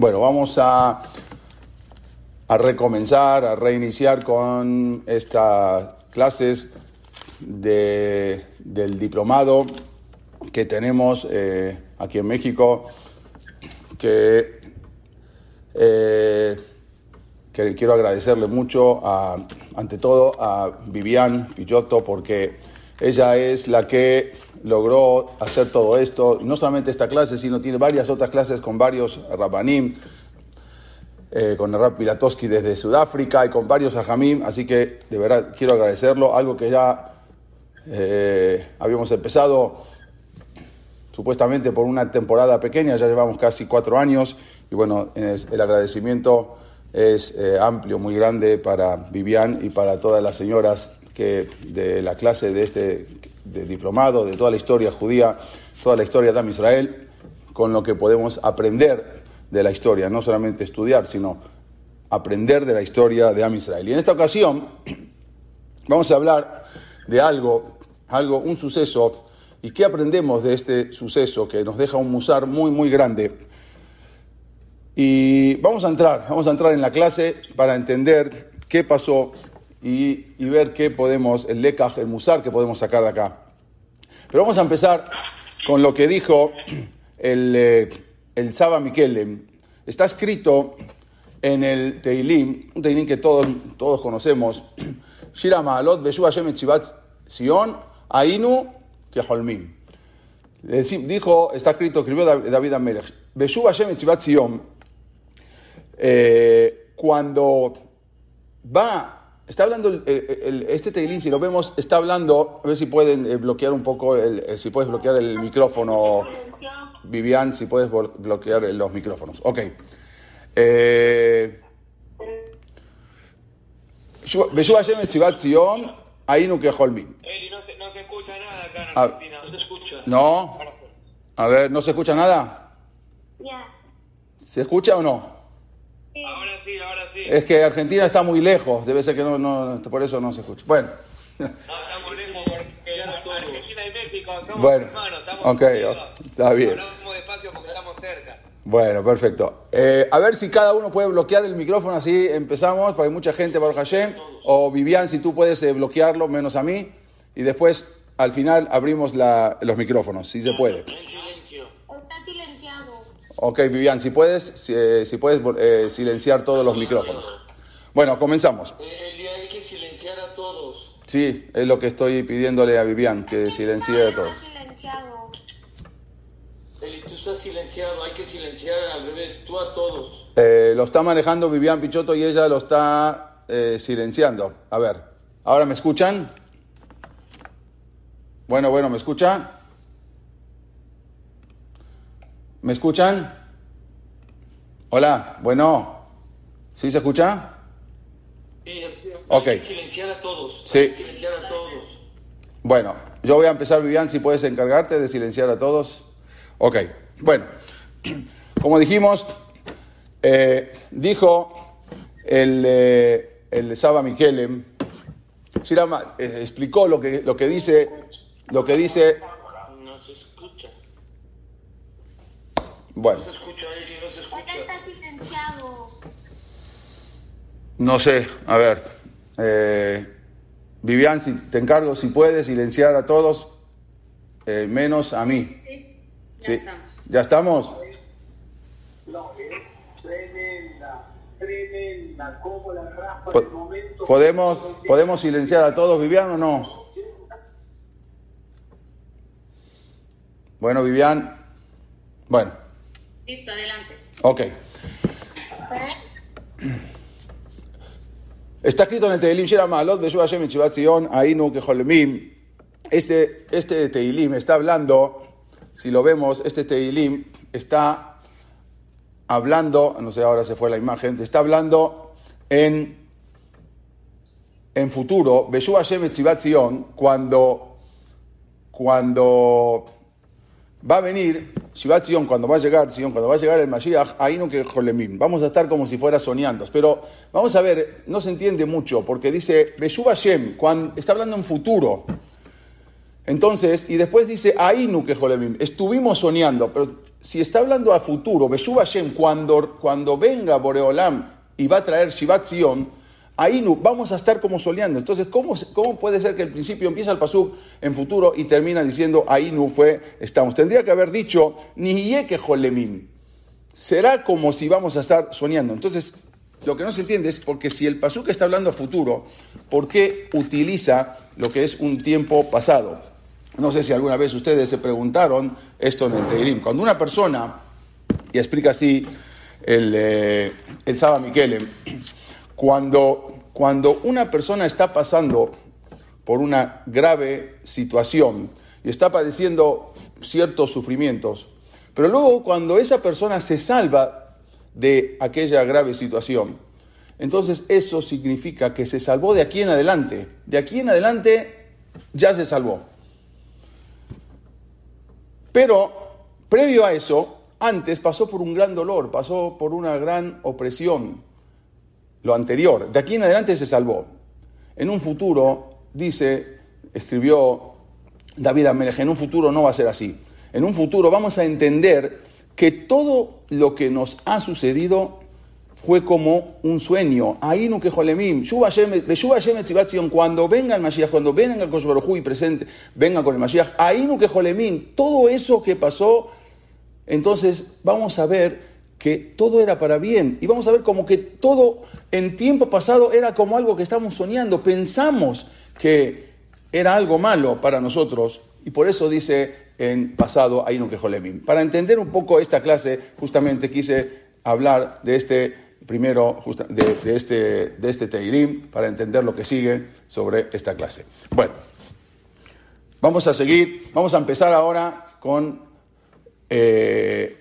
Bueno, vamos a, a recomenzar, a reiniciar con estas clases de, del diplomado que tenemos eh, aquí en México, que, eh, que quiero agradecerle mucho, a, ante todo a Vivian Pillotto, porque ella es la que logró hacer todo esto, no solamente esta clase, sino tiene varias otras clases con varios rabanim, eh, con Rab Pilatowski desde Sudáfrica y con varios ajamim, así que de verdad quiero agradecerlo, algo que ya eh, habíamos empezado supuestamente por una temporada pequeña, ya llevamos casi cuatro años. Y bueno, el agradecimiento es eh, amplio, muy grande para Vivian y para todas las señoras que de la clase de este diplomado, de toda la historia judía, toda la historia de Am Israel, con lo que podemos aprender de la historia, no solamente estudiar, sino aprender de la historia de Am Israel. Y en esta ocasión vamos a hablar de algo, algo, un suceso, y qué aprendemos de este suceso que nos deja un musar muy, muy grande. Y vamos a entrar, vamos a entrar en la clase para entender qué pasó y, ver qué podemos, el lekaj, el musar que podemos sacar de acá. Pero vamos a empezar con lo que dijo el, eh, el Saba Mikelem. Está escrito en el Teilim, un Teilim que todos, todos conocemos. Shira Maalot, Beshu Hashem Etzivat Sion, Ainu Keholmim. Dijo, está escrito, escribió Dav- David Amelech, Beshu Hashem Etzivat Sion, eh, cuando va, está hablando, el- el- el- este Teilín, si lo vemos, está hablando, a ver si pueden eh, bloquear un poco, el- eh, si puedes bloquear el micrófono, Vivian, si puedes blo- bloquear los micrófonos. Ok. Eh, Zion, Ainu Keholmin. Eli, no se, no se escucha nada acá en Ah. Argentina. No se escucha. No, a ver, ¿no se escucha nada? Ya. ¿Se escucha o no? Ahora sí, ahora sí. Es que Argentina está muy lejos, debe ser que no, no por eso no se escucha. Bueno. No, estamos lejos porque Argentina y México estamos Bueno, hermanos, estamos ok, unidos. está bien. Hablamos despacio porque estamos cerca. Bueno, perfecto. Eh, a ver si cada uno puede bloquear el micrófono, así empezamos, porque hay mucha gente, Baruch Hashem. O Vivian, si tú puedes eh, bloquearlo, menos a mí. Y después, al final, abrimos la- los micrófonos, si se puede. En silencio. Está silenciado. Ok, Vivian, si puedes, si, eh, si puedes eh, silenciar todos los micrófonos. Bueno, comenzamos. Eh, Eli, hay que silenciar a todos. Sí, es lo que estoy pidiéndole a Vivian, que silencie a todos. Silenciado. Eli, tú estás silenciado, hay que silenciar al revés, tú a todos. Eh, lo está manejando Vivian Pichotto y ella lo está eh, silenciando. A ver, ¿ahora me escuchan? Bueno, bueno, ¿me escuchan? ¿Me escuchan? Hola, bueno, ¿sí se escucha? Sí, Ok. Hay que silenciar a todos. Sí. Hay que silenciar a todos. Bueno, yo voy a empezar, Vivian, si puedes encargarte de silenciar a todos. Ok, bueno, como dijimos, eh, dijo el, eh, el Saba Mikelem, Shirama eh, explicó lo que, lo que dice, lo que dice, No se escucha. Bueno, No se escucha, no se Acá escucha. está silenciado. no sé, a ver, eh, Vivian, si te encargo, si puedes silenciar a todos, eh, menos a mí. Sí, ¿Ya estamos? No, es tremenda, tremenda, como la rafa Po- momento. ¿Podemos, ¿Podemos silenciar a todos, Vivian, o no? Bueno, Vivian. Bueno, Listo, adelante. ok. Está escrito en el Teilim Shira Maalot Beshu Hashem Zion Ainu Keholemim. Este, este Teilim está hablando, si lo vemos, este Teilim está hablando, no sé, ahora se fue la imagen, está hablando en, en futuro, Beshu Hashem Zion, cuando, cuando va a venir Shivat Zion, cuando va a llegar Zion, cuando va a llegar el Mashiach, ahí no que Jolemim. Vamos a estar como si fuera soñando. Pero vamos a ver, no se entiende mucho, porque dice Beshu Hashem, cuando está hablando en futuro. Entonces, y después dice, Ainu que Jolemim, estuvimos soñando, pero si está hablando a futuro, Beshuv Hashem, cuando, cuando venga Boreolam y va a traer Shivat Zion, Ainu, vamos a estar como soñando. Entonces, ¿cómo, ¿cómo puede ser que el principio empieza el pasuk en futuro y termina diciendo Ainu fue, estamos? Tendría que haber dicho, ni que Jolemim. Será como si vamos a estar soñando. Entonces, lo que no se entiende es porque si el pasuk está hablando a futuro, ¿por qué utiliza lo que es un tiempo pasado? No sé si alguna vez ustedes se preguntaron esto en el Teilim. Cuando una persona, y explica así el, eh, el Saba Miquele, cuando, cuando una persona está pasando por una grave situación y está padeciendo ciertos sufrimientos, pero luego cuando esa persona se salva de aquella grave situación, entonces eso significa que se salvó de aquí en adelante. De aquí en adelante ya se salvó. Pero previo a eso, antes pasó por un gran dolor, pasó por una gran opresión, lo anterior. De aquí en adelante se salvó. En un futuro, dice, escribió David Amelech, en un futuro no va a ser así. En un futuro vamos a entender que todo lo que nos ha sucedido fue como un sueño. Ahí no que jolemim, cuando venga el Mashiach, cuando venga el Kosh y presente, venga con el Mashiach, ahí no que jolemim, todo eso que pasó, entonces vamos a ver que todo era para bien y vamos a ver como que todo en tiempo pasado era como algo que estamos soñando, pensamos que era algo malo para nosotros y por eso dice en pasado ahí no que jolemim. Para entender un poco esta clase, justamente quise hablar de este primero de, este, de este Teirim para entender lo que sigue sobre esta clase. Bueno, vamos a seguir, vamos a empezar ahora con, eh,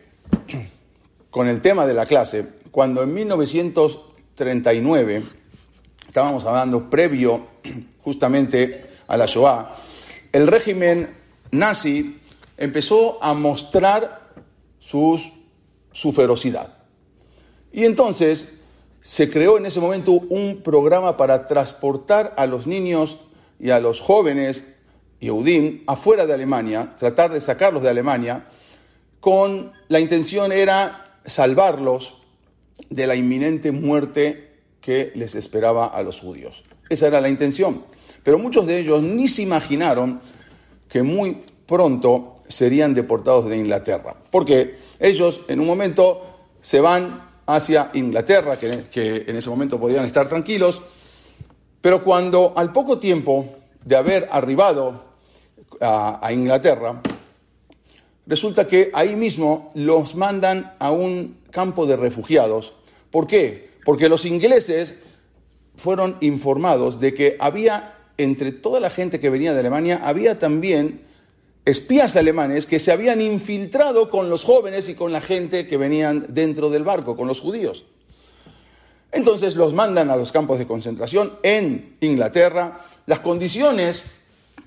con el tema de la clase. Cuando en 1939, estábamos hablando previo justamente a la Shoah, el régimen nazi empezó a mostrar sus, su ferocidad. Y entonces se creó en ese momento un programa para transportar a los niños y a los jóvenes Yehudim afuera de Alemania, tratar de sacarlos de Alemania, con la intención era salvarlos de la inminente muerte que les esperaba a los judíos. Esa era la intención. Pero muchos de ellos ni se imaginaron que muy pronto serían deportados de Inglaterra, porque ellos en un momento se van hacia Inglaterra, que, en ese momento podían estar tranquilos, pero cuando al poco tiempo de haber arribado a, a Inglaterra, resulta que ahí mismo los mandan a un campo de refugiados. ¿Por qué? Porque los ingleses fueron informados de que había, entre toda la gente que venía de Alemania, había también espías alemanes que se habían infiltrado con los jóvenes y con la gente que venían dentro del barco, con los judíos. Entonces los mandan a los campos de concentración en Inglaterra. Las condiciones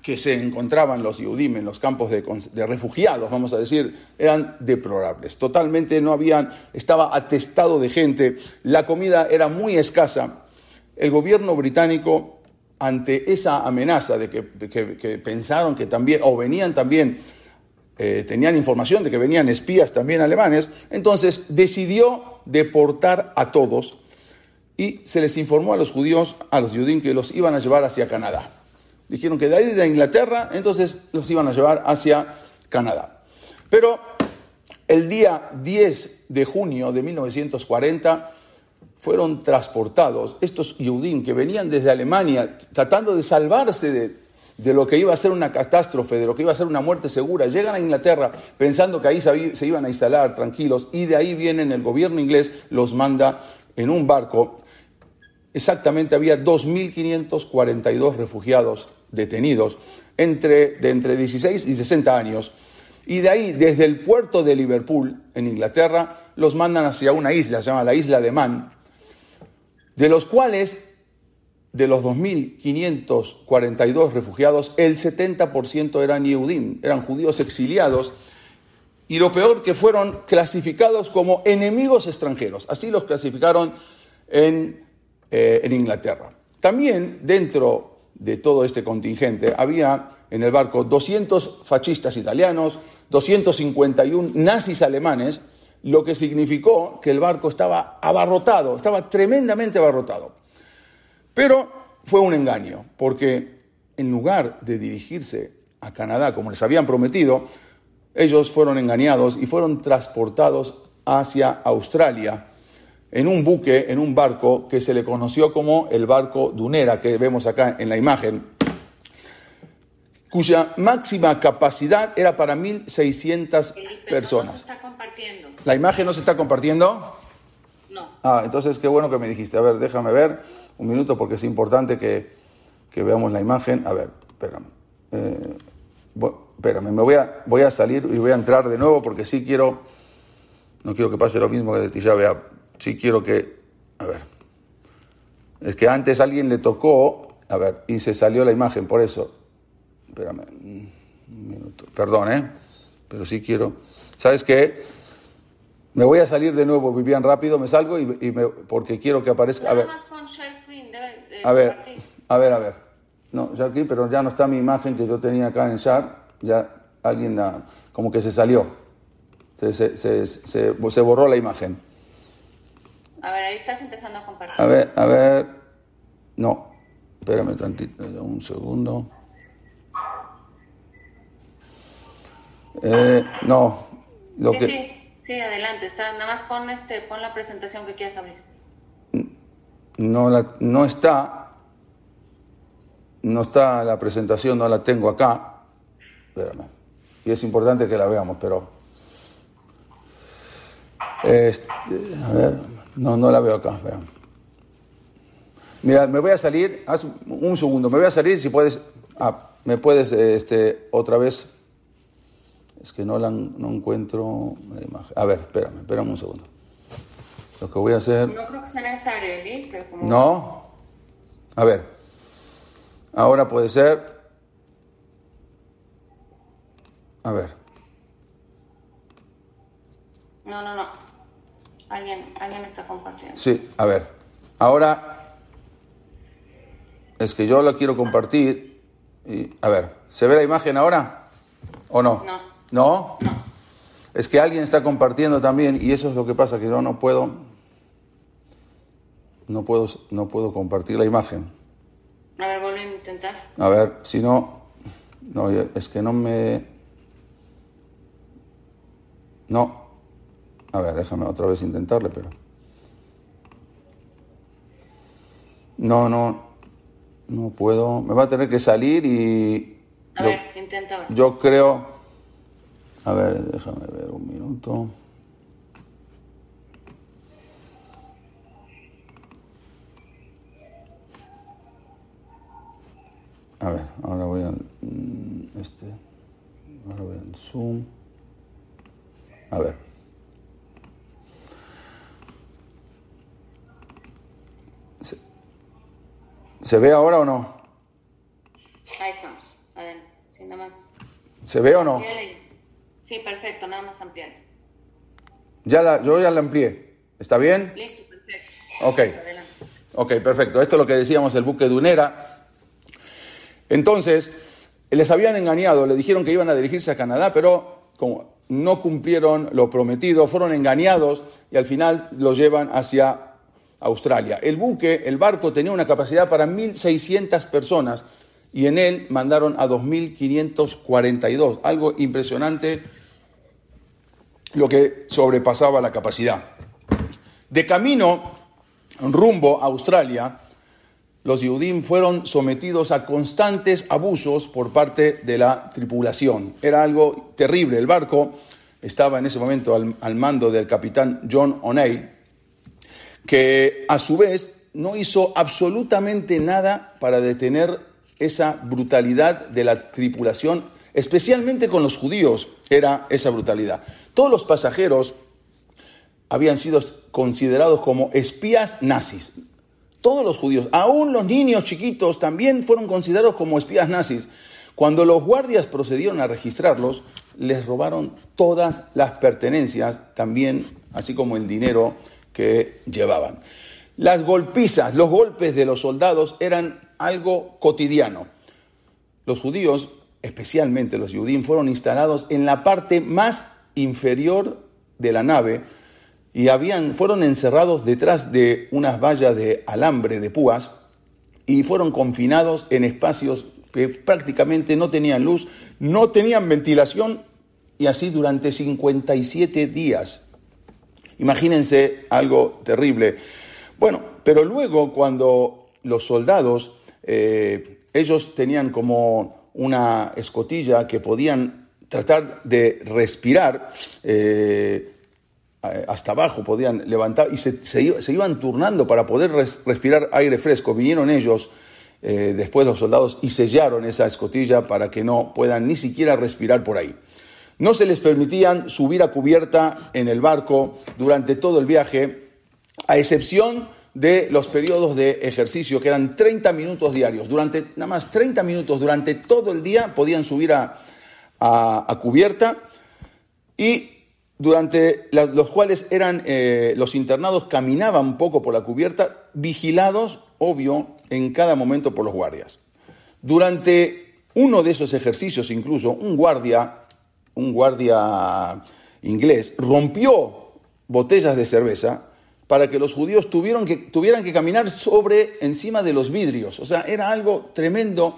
que se encontraban los Yudim en los campos de, refugiados, vamos a decir, eran deplorables. Totalmente no habían, estaba atestado de gente, la comida era muy escasa. El gobierno británico ante esa amenaza de que, pensaron que también, o venían también, eh, tenían información de que venían espías también alemanes, entonces decidió deportar a todos y se les informó a los judíos, a los judíos, que los iban a llevar hacia Canadá. Dijeron que de ahí de Inglaterra, entonces los iban a llevar hacia Canadá. Pero el día 10 de junio de 1940, fueron transportados, estos Yehudim que venían desde Alemania tratando de salvarse de, lo que iba a ser una catástrofe, de lo que iba a ser una muerte segura, llegan a Inglaterra pensando que ahí se iban a instalar tranquilos y de ahí vienen, el gobierno inglés los manda en un barco. Exactamente había 2.542 refugiados detenidos entre, de entre 16 y 60 años. Y de ahí, desde el puerto de Liverpool, en Inglaterra, los mandan hacia una isla, se llama la isla de Man, de los cuales, de los 2.542 refugiados, el 70% eran Yehudim, eran judíos exiliados, y lo peor que fueron clasificados como enemigos extranjeros. Así los clasificaron en, eh, en Inglaterra. También dentro de todo este contingente, había en el barco 200 fascistas italianos, 251 nazis alemanes, lo que significó que el barco estaba abarrotado, estaba tremendamente abarrotado. Pero fue un engaño, porque en lugar de dirigirse a Canadá como les habían prometido, ellos fueron engañados y fueron transportados hacia Australia en un buque, en un barco que se le conoció como el barco Dunera, que vemos acá en la imagen, cuya máxima capacidad era para 1.600 Felipe, No personas. se está compartiendo. ¿La imagen no se está compartiendo? No. Ah, entonces qué bueno que me dijiste. A ver, déjame ver un minuto porque es importante que, que veamos la imagen. A ver, espérame. Eh, espérame, me voy a, voy a salir y voy a entrar de nuevo porque sí quiero, no quiero que pase lo mismo que de ti ya vea. Sí quiero que, a ver. Es que antes alguien le tocó, a ver, y se salió la imagen, por eso. Espérame, un minuto. Perdón, ¿eh? Pero sí quiero. ¿Sabes qué? Me voy a salir de nuevo, Vivian, rápido, me salgo y, y me- porque quiero que aparezca. A ver, a ver, a ver, a ver. No, ya aquí, pero ya no está mi imagen que yo tenía acá en chat. Ya alguien la- como que se salió. Se, se, se, se- se borró la imagen. A ver, ahí estás empezando a compartir. A ver, a ver. No, espérame tantito, un segundo. Eh, no, lo sí, que. sí, sí, adelante. Está, nada más pon, este, pon la presentación que quieras abrir. no, la, no está, no está la presentación, no la tengo acá. Espérame. Y es importante que la veamos, pero... Este, a ver, no, no la veo acá. espera. Mira, me voy a salir, haz un segundo, me voy a salir si puedes... Ah, me puedes, este, otra vez... Es que no, la, no encuentro la imagen. A ver, espérame, espérame un segundo. Lo que voy a hacer... No creo que sea necesario, pero como... No. A ver. Ahora puede ser. A ver. No, no, no. Alguien, alguien está compartiendo. Sí, a ver. Ahora. Es que yo lo quiero compartir. Y, a ver. ¿Se ve la imagen ahora? ¿O no? No. ¿No? No. Es que alguien está compartiendo también y eso es lo que pasa, que yo no puedo. No puedo, no puedo compartir la imagen. A ver, vuelve a intentar. A ver, si no, no, es que no me... No. A ver, déjame otra vez intentarle, pero... No, no, no puedo. Me va a tener que salir y... A yo, ver, intenta ver. yo creo... A ver, déjame ver un minuto. A ver, ahora voy a mm, este, ahora voy al zoom. A ver. ¿Se ve ahora o no? Ahí estamos. Adelante. Sí, nada más. ¿Se ve o no? Sí, perfecto. Nada más ampliar. Ya la, yo ya la amplié. ¿Está bien? Listo, perfecto. Ok. Adelante. Ok, perfecto. Esto es lo que decíamos el buque Dunera. Entonces, les habían engañado, le dijeron que iban a dirigirse a Canadá, pero como no cumplieron lo prometido, fueron engañados y al final los llevan hacia Australia. El buque, el barco tenía una capacidad para 1.600 personas y en él mandaron a 2.542. Algo impresionante lo que sobrepasaba la capacidad. De camino rumbo a Australia, los Yehudim fueron sometidos a constantes abusos por parte de la tripulación. Era algo terrible. El barco estaba en ese momento al, al mando del capitán John O'Neill, que a su vez no hizo absolutamente nada para detener esa brutalidad de la tripulación, especialmente con los judíos, era esa brutalidad. Todos los pasajeros habían sido considerados como espías nazis. Todos los judíos, aún los niños chiquitos, también fueron considerados como espías nazis. Cuando los guardias procedieron a registrarlos, les robaron todas las pertenencias, también así como el dinero que llevaban. Las golpizas, los golpes de los soldados eran algo cotidiano. Los judíos, especialmente los judíos, fueron instalados en la parte más inferior de la nave y habían, fueron encerrados detrás de unas vallas de alambre de púas y fueron confinados en espacios que prácticamente no tenían luz, no tenían ventilación y así durante 57 días. Imagínense algo terrible. Bueno, pero luego cuando los soldados, eh, ellos tenían como una escotilla que podían tratar de respirar, eh, hasta abajo podían levantar y se, iban turnando para poder respirar aire fresco. Vinieron ellos, eh, después los soldados, y sellaron esa escotilla para que no puedan ni siquiera respirar por ahí. No se les permitían subir a cubierta en el barco durante todo el viaje, a excepción de los periodos de ejercicio, que eran 30 minutos diarios. Durante nada más 30 minutos durante todo el día podían subir a, a, cubierta y durante los cuales eran eh, los internados caminaban un poco por la cubierta, vigilados, obvio, en cada momento por los guardias. Durante uno de esos ejercicios, incluso, un guardia un guardia inglés, rompió botellas de cerveza para que los judíos tuvieron que, tuvieran que caminar sobre, encima de los vidrios. O sea, era algo tremendo.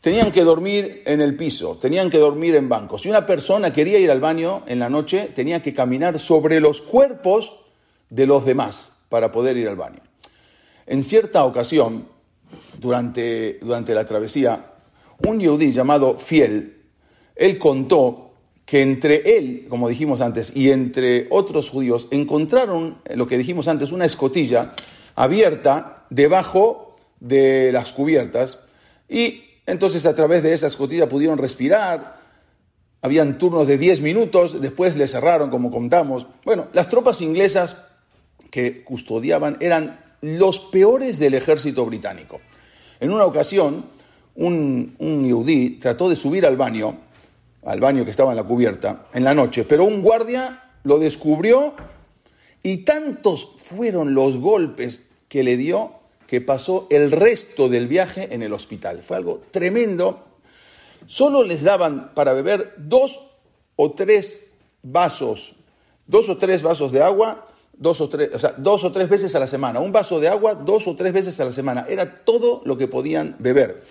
Tenían que dormir en el piso, tenían que dormir en bancos. Si una persona quería ir al baño en la noche, tenía que caminar sobre los cuerpos de los demás para poder ir al baño. En cierta ocasión, durante, durante la travesía, un yudí llamado Fiel, él contó que entre él, como dijimos antes, y entre otros judíos, encontraron, lo que dijimos antes, una escotilla abierta debajo de las cubiertas y entonces a través de esa escotilla pudieron respirar, habían turnos de 10 minutos, después le cerraron, como contamos. Bueno, las tropas inglesas que custodiaban eran los peores del ejército británico. En una ocasión, un, un trató de subir al baño al baño que estaba en la cubierta en la noche, pero un guardia lo descubrió y tantos fueron los golpes que le dio que pasó el resto del viaje en el hospital. Fue algo tremendo. Solo les daban para beber dos o tres vasos, dos o tres vasos de agua, dos o tres, o sea, dos o tres veces a la semana. Un vaso de agua dos o tres veces a la semana. Era todo lo que podían beber.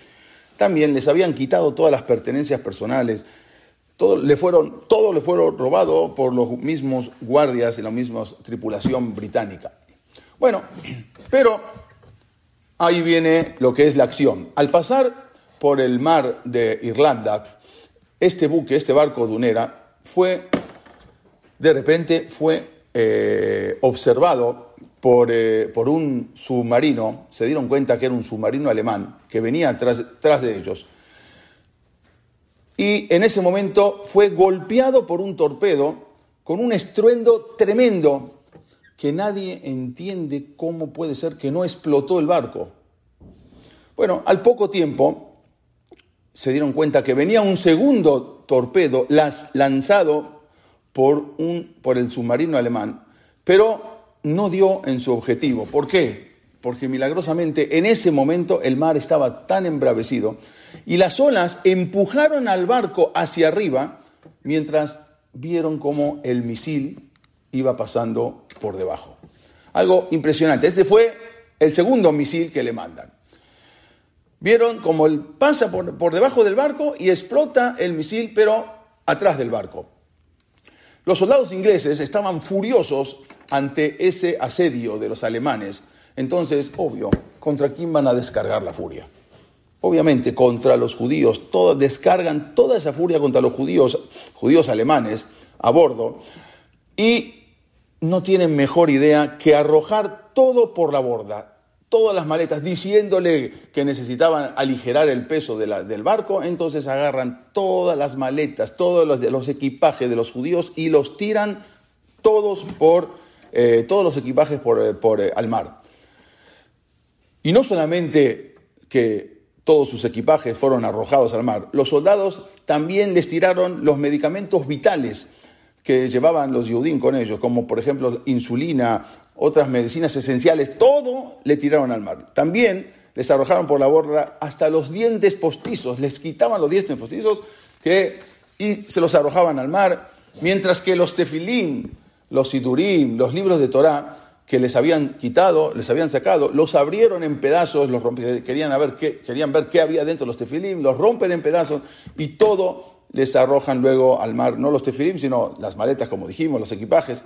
También les habían quitado todas las pertenencias personales, todo le fueron, todo le fueron robado por los mismos guardias y la misma tripulación británica. Bueno, pero ahí viene lo que es la acción. Al pasar por el mar de Irlanda, este buque, este barco dunera, fue, de repente, fue eh, observado por, eh, por, un submarino, se dieron cuenta que era un submarino alemán que venía tras, tras de ellos y en ese momento fue golpeado por un torpedo con un estruendo tremendo que nadie entiende cómo puede ser que no explotó el barco. Bueno, al poco tiempo se dieron cuenta que venía un segundo torpedo lanzado por, un, por el submarino alemán, pero no dio en su objetivo. ¿Por qué? Porque milagrosamente en ese momento el mar estaba tan embravecido y las olas empujaron al barco hacia arriba mientras vieron cómo el misil iba pasando por debajo. Algo impresionante. Este fue el segundo misil que le mandan. Vieron cómo él pasa por, por debajo del barco y explota el misil, pero atrás del barco. Los soldados ingleses estaban furiosos ante ese asedio de los alemanes. Entonces, obvio, ¿contra quién van a descargar la furia? obviamente contra los judíos, descargan toda esa furia contra los judíos, judíos alemanes, a bordo, y no tienen mejor idea que arrojar todo por la borda, todas las maletas, diciéndole que necesitaban aligerar el peso del barco, entonces agarran todas las maletas, todos los, equipajes de los judíos y los tiran todos por, eh, todos los equipajes por, eh, eh, al mar. Y no solamente que todos sus equipajes fueron arrojados al mar. Los soldados también les tiraron los medicamentos vitales que llevaban los Yudín con ellos, como por ejemplo insulina, otras medicinas esenciales, todo le tiraron al mar. También les arrojaron por la borda hasta los dientes postizos, les quitaban los dientes postizos y se los arrojaban al mar, mientras que los tefilín, los sidurim, los libros de Torah, que les habían quitado, les habían sacado, los abrieron en pedazos, los querían, ver qué, querían ver qué había dentro de los tefilim, los rompen en pedazos y todo les arrojan luego al mar, no los tefilim, sino las maletas, como dijimos, los equipajes.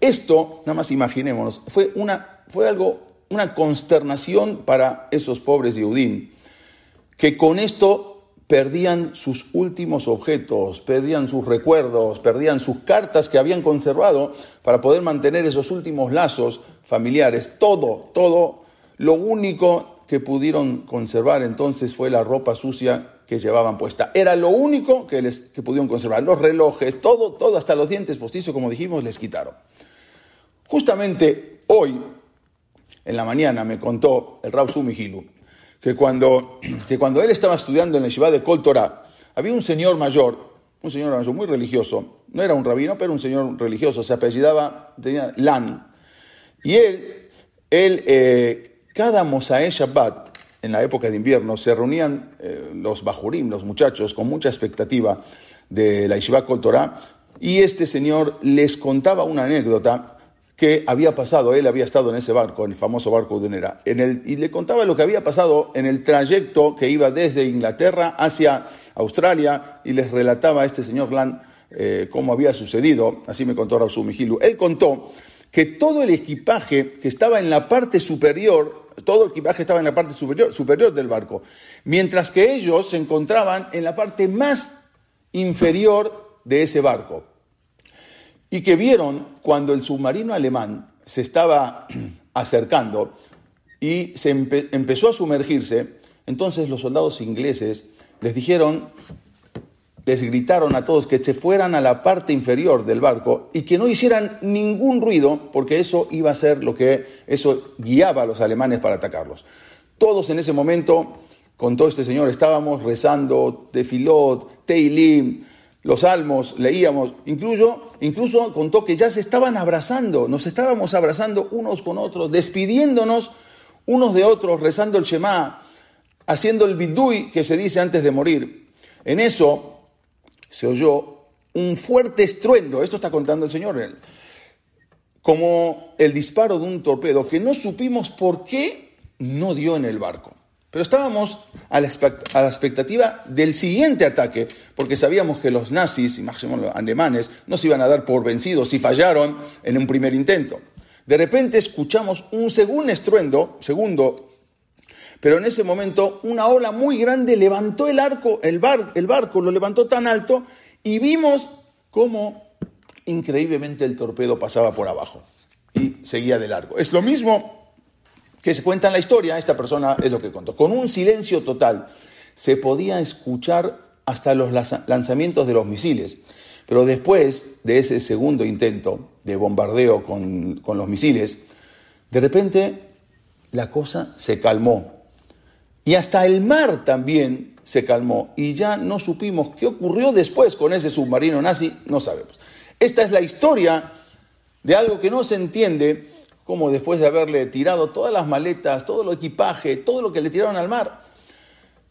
Esto, nada más imaginémonos, fue, una, fue algo, una consternación para esos pobres Yehudim, que con esto perdían sus últimos objetos, perdían sus recuerdos, perdían sus cartas que habían conservado para poder mantener esos últimos lazos familiares. Todo, todo, lo único que pudieron conservar entonces fue la ropa sucia que llevaban puesta. Era lo único que, les, que pudieron conservar. Los relojes, todo, todo, hasta los dientes postizos, como dijimos, les quitaron. Justamente hoy, en la mañana, me contó el Rav Sumihilu que cuando, que cuando él estaba estudiando en la Yeshiva de Kol Torah, había un señor mayor, un señor mayor muy religioso, no era un rabino, pero un señor religioso, se apellidaba, tenía Lan, y él, él eh, cada Mosae Shabbat, en la época de invierno, se reunían eh, los bajurim, los muchachos, con mucha expectativa de la Yeshiva Kol Torah, y este señor les contaba una anécdota que había pasado, él había estado en ese barco, en el famoso barco Dunera, en y le contaba lo que había pasado en el trayecto que iba desde Inglaterra hacia Australia, y les relataba a este señor Land eh, cómo había sucedido, así me contó Raúl Mijilu. Él contó que todo el equipaje que estaba en la parte superior, todo el equipaje estaba en la parte superior, superior del barco, mientras que ellos se encontraban en la parte más inferior de ese barco y que vieron cuando el submarino alemán se estaba acercando y se empezó a sumergirse, entonces los soldados ingleses les dijeron, les gritaron a todos que se fueran a la parte inferior del barco y que no hicieran ningún ruido, porque eso iba a ser lo que eso guiaba a los alemanes para atacarlos. Todos en ese momento, con todo este señor, estábamos rezando Tefilot, Teilim, los salmos, leíamos, incluso, incluso contó que ya se estaban abrazando, nos estábamos abrazando unos con otros, despidiéndonos unos de otros, rezando el Shema, haciendo el bidui que se dice antes de morir. En eso se oyó un fuerte estruendo, esto está contando el Señor, como el disparo de un torpedo que no supimos por qué no dio en el barco. Pero estábamos a la, expectativa del siguiente ataque, porque sabíamos que los nazis, y máximo los alemanes, no se iban a dar por vencidos y fallaron en un primer intento. De repente escuchamos un segundo estruendo, segundo, pero en ese momento una ola muy grande levantó el arco, el, el barco lo levantó tan alto y vimos cómo increíblemente el torpedo pasaba por abajo y seguía de largo. Es lo mismo que se cuenta en la historia, esta persona es lo que contó. Con un silencio total se podía escuchar hasta los lanzamientos de los misiles. Pero después de ese segundo intento de bombardeo con, con los misiles, de repente la cosa se calmó. Y hasta el mar también se calmó. Y ya no supimos qué ocurrió después con ese submarino nazi, no sabemos. Esta es la historia de algo que no se entiende como después de haberle tirado todas las maletas, todo el equipaje, todo lo que le tiraron al mar,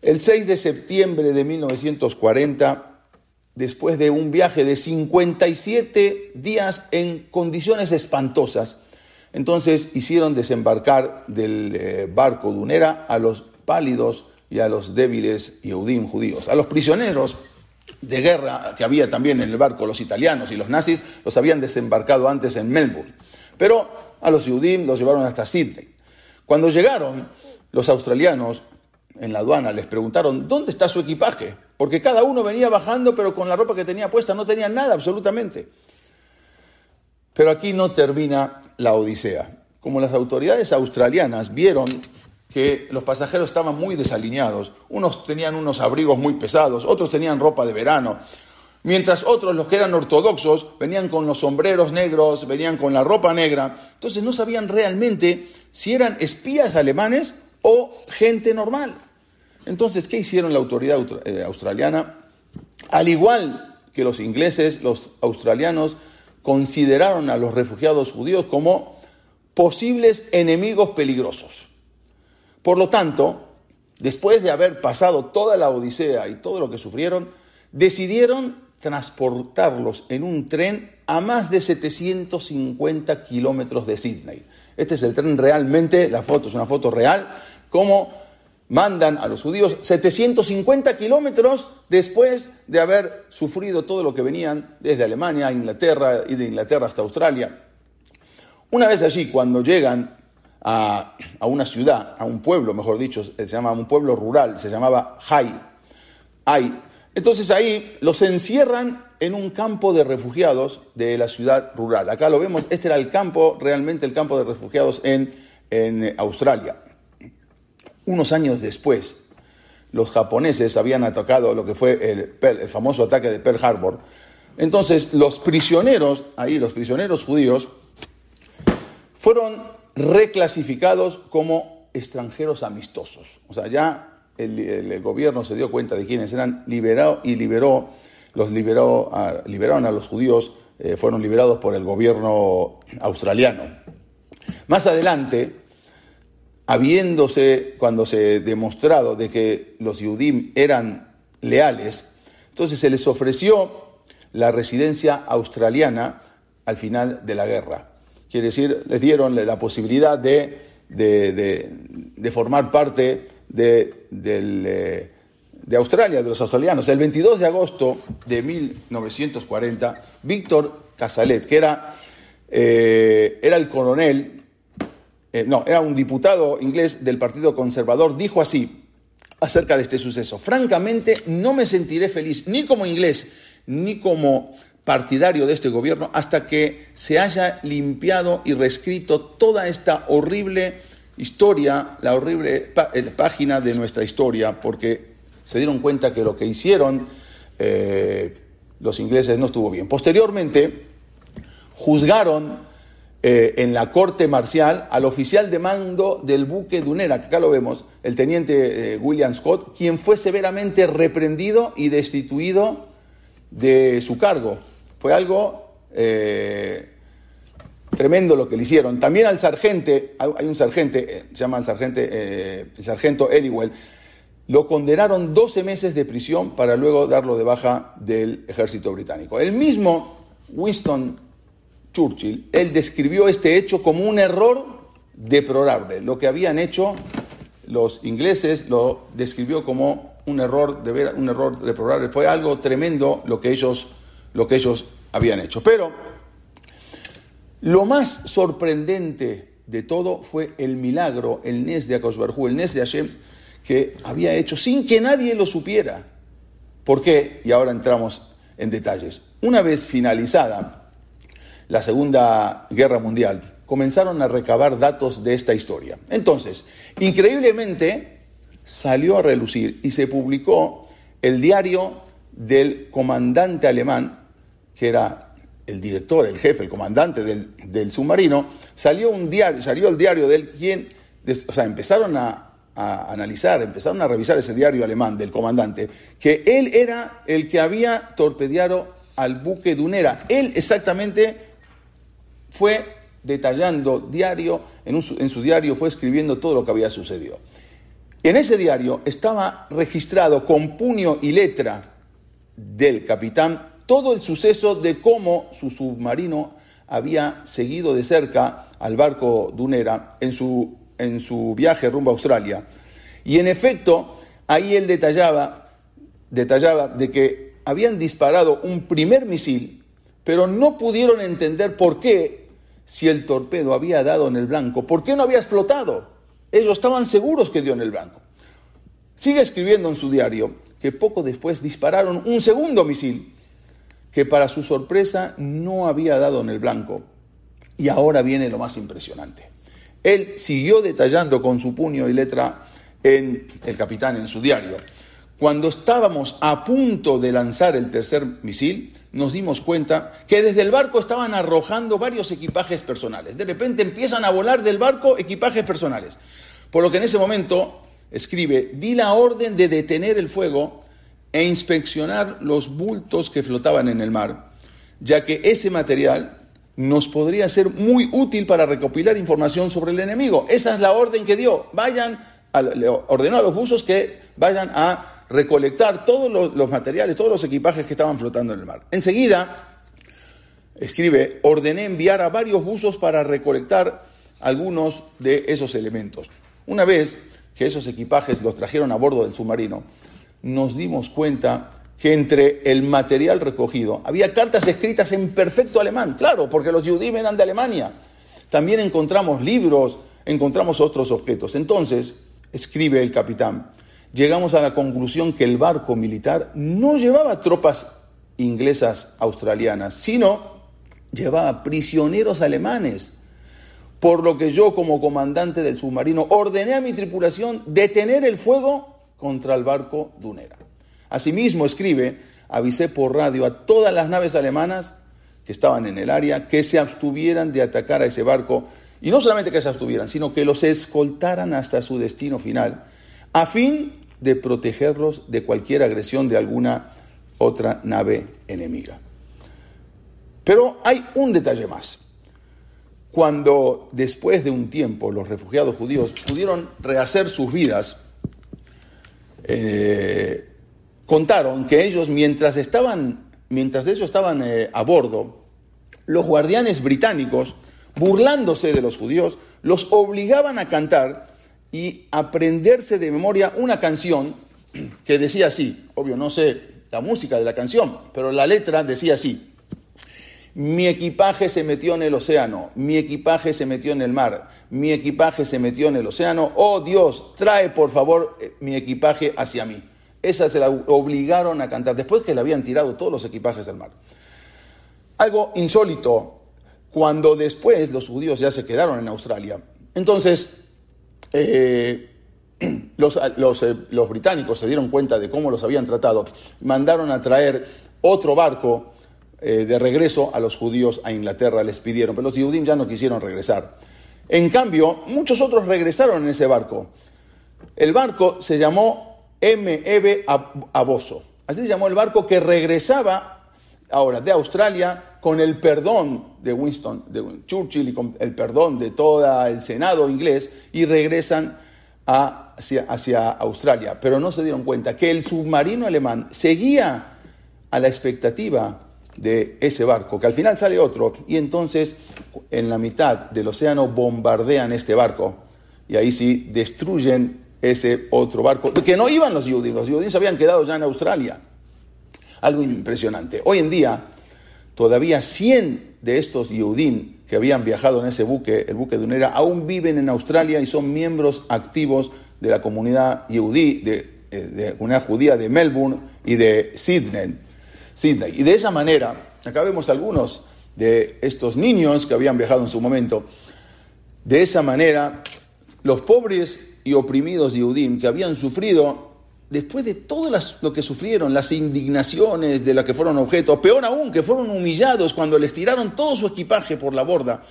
el 6 de septiembre de 1940, después de un viaje de 57 días en condiciones espantosas, entonces hicieron desembarcar del eh, barco Dunera a los pálidos y a los débiles Yehudim judíos, a los prisioneros de guerra que había también en el barco, los italianos y los nazis, los habían desembarcado antes en Melbourne. Pero a los Yudim los llevaron hasta Sydney. Cuando llegaron, los australianos en la aduana les preguntaron, ¿dónde está su equipaje? Porque cada uno venía bajando, pero con la ropa que tenía puesta no tenía nada absolutamente. Pero aquí no termina la odisea. Como las autoridades australianas vieron que los pasajeros estaban muy desalineados, unos tenían unos abrigos muy pesados, otros tenían ropa de verano, Mientras otros, los que eran ortodoxos, venían con los sombreros negros, venían con la ropa negra. Entonces no sabían realmente si eran espías alemanes o gente normal. Entonces, ¿qué hicieron la autoridad eh, australiana? Al igual que los ingleses, los australianos, consideraron a los refugiados judíos como posibles enemigos peligrosos. Por lo tanto, después de haber pasado toda la odisea y todo lo que sufrieron, decidieron transportarlos en un tren a más de 750 kilómetros de Sydney. Este es el tren realmente, la foto es una foto real, como mandan a los judíos 750 kilómetros después de haber sufrido todo lo que venían desde Alemania Inglaterra y de Inglaterra hasta Australia. Una vez allí, cuando llegan a, a una ciudad, a un pueblo, mejor dicho, se llama un pueblo rural, se llamaba Hay, Hay, entonces ahí los encierran en un campo de refugiados de la ciudad rural. Acá lo vemos, este era el campo, realmente el campo de refugiados en, en Australia. Unos años después, los japoneses habían atacado lo que fue el, el, famoso ataque de Pearl Harbor. Entonces, los prisioneros, ahí los prisioneros judíos, fueron reclasificados como extranjeros amistosos. O sea, ya el, gobierno se dio cuenta de quiénes eran liberado y liberó, los liberó, liberaron a los judíos, eh, fueron liberados por el gobierno australiano. Más adelante, habiéndose, cuando se demostrado de que los Yudim eran leales, entonces se les ofreció la residencia australiana al final de la guerra. Quiere decir, les dieron la posibilidad de, de, de, formar parte de, del, de, Australia, de los australianos. El 22 de agosto de 1940, Víctor Casalet, que era, eh, era el coronel, eh, no, era un diputado inglés del Partido Conservador, dijo así acerca de este suceso. Francamente, no me sentiré feliz ni como inglés, ni como partidario de este gobierno hasta que se haya limpiado y reescrito toda esta horrible historia, la horrible página de nuestra historia, porque se dieron cuenta que lo que hicieron eh, los ingleses no estuvo bien. Posteriormente, juzgaron eh, en la corte marcial al oficial de mando del buque Dunera, que acá lo vemos, el teniente eh, William Scott, quien fue severamente reprendido y destituido de su cargo. Fue algo tremendo lo que le hicieron. También al sargente, hay un sargente, se llama eh, el sargento Eliwell, lo condenaron 12 meses de prisión para luego darlo de baja del ejército británico. El mismo Winston Churchill, él describió este hecho como un error deplorable. Lo que habían hecho los ingleses lo describió como un error, de ver, un error deplorable. Fue algo tremendo lo que ellos, lo que ellos habían hecho. Pero lo más sorprendente de todo fue el milagro, el Nes de Akosbarjú, el Nes de Hashem, que había hecho sin que nadie lo supiera. ¿Por qué? Y ahora entramos en detalles. Una vez finalizada la Segunda Guerra Mundial, comenzaron a recabar datos de esta historia. Entonces, increíblemente, salió a relucir y se publicó el diario del comandante alemán, que era el director, el jefe, el comandante del, submarino, salió un diario, salió el diario de él, quien, o sea, empezaron a, analizar, empezaron a revisar ese diario alemán del comandante, que él era el que había torpedeado al buque Dunera. Él exactamente fue detallando diario, en, en su diario fue escribiendo todo lo que había sucedido. En ese diario estaba registrado con puño y letra del capitán todo el suceso de cómo su submarino había seguido de cerca al barco Dunera en su, en su viaje rumbo a Australia. Y en efecto, ahí él detallaba, detallaba de que habían disparado un primer misil, pero no pudieron entender por qué, si el torpedo había dado en el blanco, por qué no había explotado. Ellos estaban seguros que dio en el blanco. Sigue escribiendo en su diario que poco después dispararon un segundo misil que para su sorpresa no había dado en el blanco. Y ahora viene lo más impresionante. Él siguió detallando con su puño y letra en el capitán en su diario. Cuando estábamos a punto de lanzar el tercer misil, nos dimos cuenta que desde el barco estaban arrojando varios equipajes personales. De repente empiezan a volar del barco equipajes personales. Por lo que en ese momento escribe, di la orden de detener el fuego e inspeccionar los bultos que flotaban en el mar, ya que ese material nos podría ser muy útil para recopilar información sobre el enemigo. Esa es la orden que dio. Vayan, le ordenó a los buzos que vayan a recolectar todos los, los materiales, todos los equipajes que estaban flotando en el mar. Enseguida, escribe, ordené enviar a varios buzos para recolectar algunos de esos elementos. Una vez que esos equipajes los trajeron a bordo del submarino, nos dimos cuenta que entre el material recogido había cartas escritas en perfecto alemán, claro, porque los judíos eran de Alemania. También encontramos libros, encontramos otros objetos. Entonces, escribe el capitán, llegamos a la conclusión que el barco militar no llevaba tropas inglesas australianas, sino llevaba prisioneros alemanes. Por lo que yo como comandante del submarino ordené a mi tripulación detener el fuego contra el barco Dunera. Asimismo, escribe, avisé por radio a todas las naves alemanas que estaban en el área que se abstuvieran de atacar a ese barco y no solamente que se abstuvieran, sino que los escoltaran hasta su destino final, a fin de protegerlos de cualquier agresión de alguna otra nave enemiga. Pero hay un detalle más. Cuando después de un tiempo los refugiados judíos pudieron rehacer sus vidas, eh, contaron que ellos mientras estaban, mientras ellos estaban eh, a bordo, los guardianes británicos, burlándose de los judíos, los obligaban a cantar y aprenderse de memoria una canción que decía así, obvio no sé la música de la canción, pero la letra decía así, mi equipaje se metió en el océano, mi equipaje se metió en el mar, mi equipaje se metió en el océano, oh Dios, trae por favor eh, mi equipaje hacia mí. Esa se la obligaron a cantar después que le habían tirado todos los equipajes del mar. Algo insólito, cuando después los judíos ya se quedaron en Australia. Entonces, eh, eh, los británicos se dieron cuenta de cómo los habían tratado, mandaron a traer otro barco eh, de regreso a los judíos a Inglaterra, les pidieron, pero los judíos ya no quisieron regresar. En cambio, muchos otros regresaron en ese barco. El barco se llamó M.E.B. Aboso. Así se llamó el barco que regresaba ahora de Australia con el perdón de Winston, de Churchill y con el perdón de todo el Senado inglés y regresan hacia Australia. Pero no se dieron cuenta que el submarino alemán seguía a la expectativa de ese barco, que al final sale otro, y entonces en la mitad del océano bombardean este barco, y ahí sí destruyen ese otro barco, que no iban los judíos, los judíos habían quedado ya en Australia. Algo impresionante. Hoy en día, todavía 100 de estos Yehudim que habían viajado en ese buque, el buque Dunera, aún viven en Australia y son miembros activos de la comunidad Yehudí, de, de la comunidad judía de Melbourne y de Sydney. Y de esa manera, acá vemos algunos de estos niños que habían viajado en su momento, de esa manera, los pobres y oprimidos Yehudim que habían sufrido después de todo lo que sufrieron, las indignaciones de las que fueron objeto, peor aún, que fueron humillados cuando les tiraron todo su equipaje por la borda,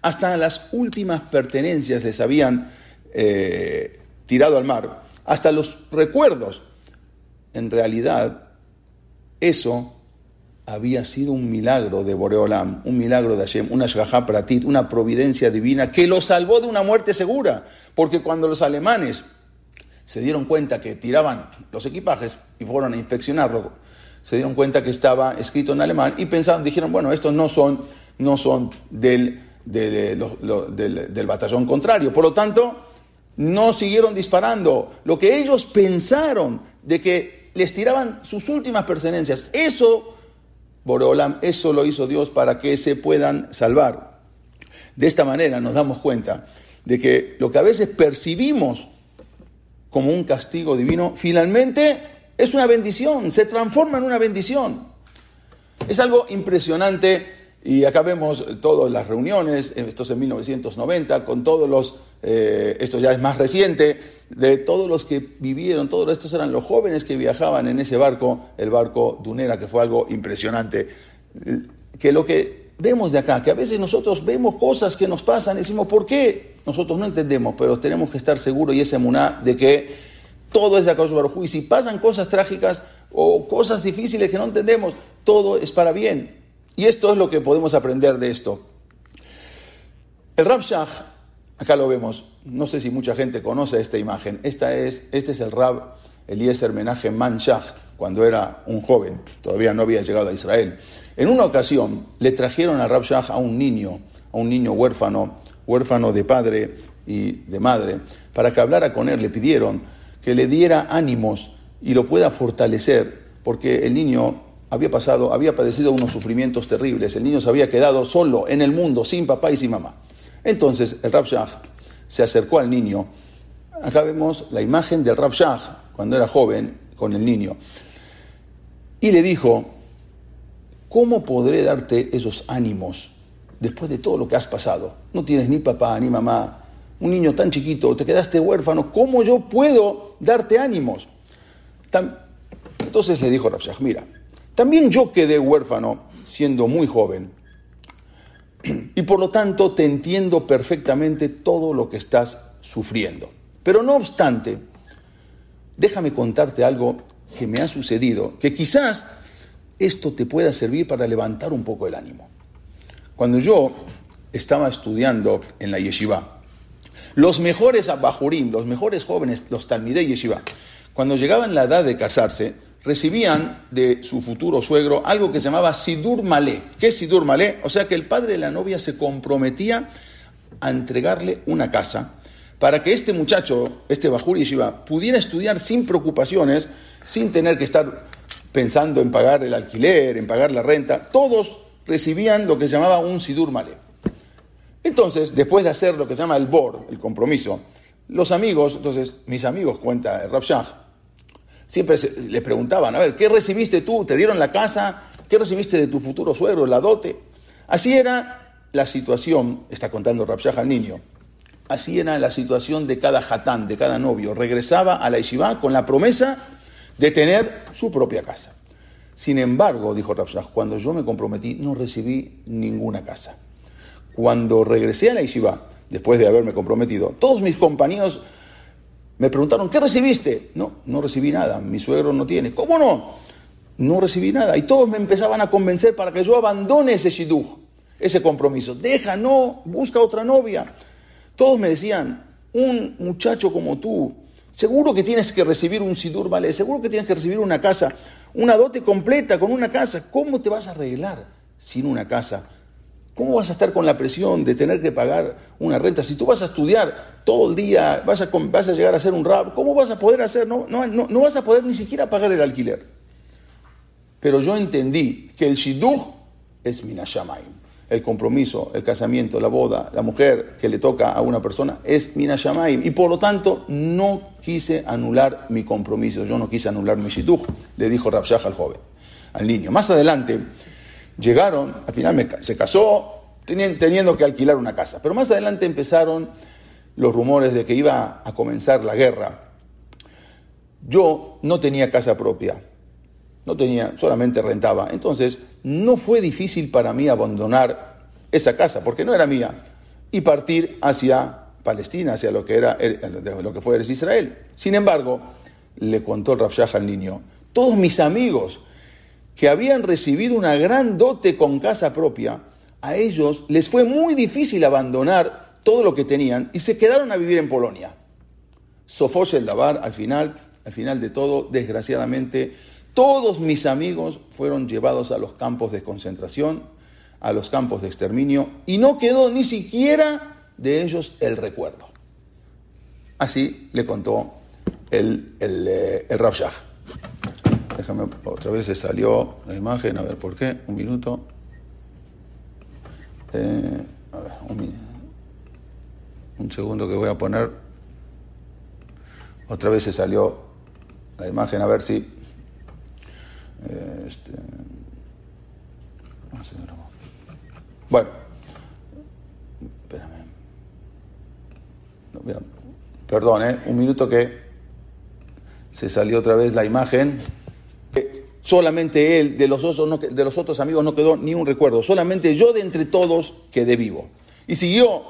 hasta las últimas pertenencias les habían eh, tirado al mar, hasta los recuerdos. En realidad, eso había sido un milagro de Boreolam, un milagro de Hashem, una Shgaha Pratit, una providencia divina que lo salvó de una muerte segura, porque cuando los alemanes se dieron cuenta que tiraban los equipajes y fueron a inspeccionarlo, se dieron cuenta que estaba escrito en alemán y pensaron, dijeron, bueno, estos no son, no son del, del batallón contrario. Por lo tanto, no siguieron disparando. Lo que ellos pensaron de que les tiraban sus últimas pertenencias, eso, Boreolam, eso lo hizo Dios para que se puedan salvar. De esta manera nos damos cuenta de que lo que a veces percibimos como un castigo divino, finalmente es una bendición, se transforma en una bendición. Es algo impresionante y acá vemos todas las reuniones, esto es en 1990, con todos los, eh, esto ya es más reciente, de todos los que vivieron, todos estos eran los jóvenes que viajaban en ese barco, el barco Dunera, que fue algo impresionante. Que lo que vemos de acá, que a veces nosotros vemos cosas que nos pasan y decimos, ¿por qué? Nosotros no entendemos, pero tenemos que estar seguros y esa emuná de que todo es de Akadosh Baruj. Y si pasan cosas trágicas, o cosas difíciles que no entendemos, todo es para bien. Y esto es lo que podemos aprender de esto. El Rab Shach, acá lo vemos, no sé si mucha gente conoce esta imagen, esta es, este es el Rab Eliezer Menachem Man Shach, cuando era un joven, todavía no había llegado a Israel. En una ocasión le trajeron a Rab Shach a un niño, a un niño huérfano, huérfano de padre y de madre, para que hablara con él. Le pidieron que le diera ánimos y lo pueda fortalecer, porque el niño había pasado, había padecido unos sufrimientos terribles. El niño se había quedado solo en el mundo, sin papá y sin mamá. Entonces el Rab Shach se acercó al niño. Acá vemos la imagen del Rab Shach cuando era joven con el niño. Y le dijo, ¿cómo podré darte esos ánimos después de todo lo que has pasado? No tienes ni papá ni mamá, un niño tan chiquito, te quedaste huérfano, ¿cómo yo puedo darte ánimos? Entonces le dijo Rafshah, mira, también yo quedé huérfano siendo muy joven y por lo tanto te entiendo perfectamente todo lo que estás sufriendo. Pero no obstante, déjame contarte algo que me ha sucedido, que quizás esto te pueda servir para levantar un poco el ánimo. Cuando yo estaba estudiando en la yeshiva, los mejores abajurim, los mejores jóvenes, los talmidei yeshiva, cuando llegaban la edad de casarse, recibían de su futuro suegro algo que se llamaba Sidur Malé. ¿Qué es Sidur Malé? O sea que el padre de la novia se comprometía a entregarle una casa para que este muchacho, este Bajur Yeshiva, pudiera estudiar sin preocupaciones, sin tener que estar pensando en pagar el alquiler, en pagar la renta. Todos recibían lo que se llamaba un Sidur Malé. Entonces, después de hacer lo que se llama el BOR, el compromiso, los amigos, entonces mis amigos, cuenta Rav Shah, siempre le preguntaban, a ver, ¿qué recibiste tú? ¿Te dieron la casa? ¿Qué recibiste de tu futuro suegro, la dote? Así era la situación, está contando Rabshah al niño, así era la situación de cada hatán, de cada novio. Regresaba a la yeshiva con la promesa de tener su propia casa. Sin embargo, dijo Rabshah, cuando yo me comprometí no recibí ninguna casa. Cuando regresé a la yeshiva, después de haberme comprometido, todos mis compañeros me preguntaron, ¿qué recibiste? No, no recibí nada, mi suegro no tiene. ¿Cómo no? No recibí nada. Y todos me empezaban a convencer para que yo abandone ese shidduch, ese compromiso. Deja, no, busca otra novia. Todos me decían, un muchacho como tú, seguro que tienes que recibir un sidur, ¿vale? Seguro que tienes que recibir una casa, una dote completa con una casa. ¿Cómo te vas a arreglar sin una casa? ¿Cómo vas a estar con la presión de tener que pagar una renta? Si tú vas a estudiar todo el día, vas a, vas a llegar a ser un rab, ¿cómo vas a poder hacer? No, no, no, vas a poder ni siquiera pagar el alquiler. Pero yo entendí que el shidduch es minashamayim. El compromiso, el casamiento, la boda, la mujer que le toca a una persona es minashamayim. Y por lo tanto no quise anular mi compromiso, yo no quise anular mi shidduch, le dijo Rabshah al joven, al niño. Más adelante Llegaron, al final se casó teniendo que alquilar una casa. Pero más adelante empezaron los rumores de que iba a comenzar la guerra. Yo no tenía casa propia, no tenía, solamente rentaba. Entonces, no fue difícil para mí abandonar esa casa, porque no era mía, y partir hacia Palestina, hacia lo que, era, lo que fue Israel. Sin embargo, le contó el Rafshah al niño, todos mis amigos que habían recibido una gran dote con casa propia, a ellos les fue muy difícil abandonar todo lo que tenían y se quedaron a vivir en Polonia. Sofos el Dabar, al final, al final de todo, desgraciadamente, todos mis amigos fueron llevados a los campos de concentración, a los campos de exterminio, y no quedó ni siquiera de ellos el recuerdo. Así le contó el, el, eh, el Déjame, otra vez se salió la imagen, a ver por qué, un minuto. Eh, a ver, un, un segundo que voy a poner. Otra vez se salió la imagen, a ver si. Eh, este, bueno, espérame. perdón, eh, un minuto que se salió otra vez la imagen solamente él, de los, otros, amigos no quedó ni un recuerdo, solamente yo de entre todos quedé vivo. Y siguió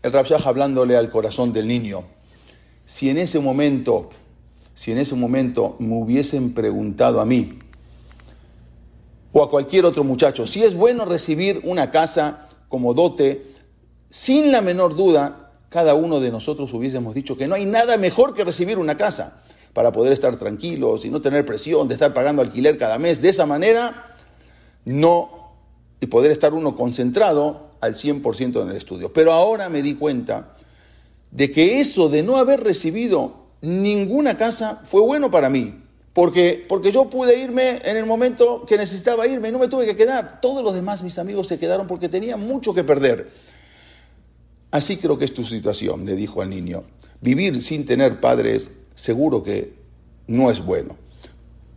el Rabshah hablándole al corazón del niño. Si en ese momento, si en ese momento me hubiesen preguntado a mí o a cualquier otro muchacho si es bueno recibir una casa como dote, sin la menor duda, cada uno de nosotros hubiésemos dicho que no hay nada mejor que recibir una casa para poder estar tranquilos y no tener presión de estar pagando alquiler cada mes. De esa manera, no, y poder estar uno concentrado al 100% en el estudio. Pero ahora me di cuenta de que eso de no haber recibido ninguna casa fue bueno para mí. Porque, porque yo pude irme en el momento que necesitaba irme, no me tuve que quedar. Todos los demás, mis amigos, se quedaron porque tenían mucho que perder. Así creo que es tu situación, le dijo al niño. Vivir sin tener padres seguro que no es bueno.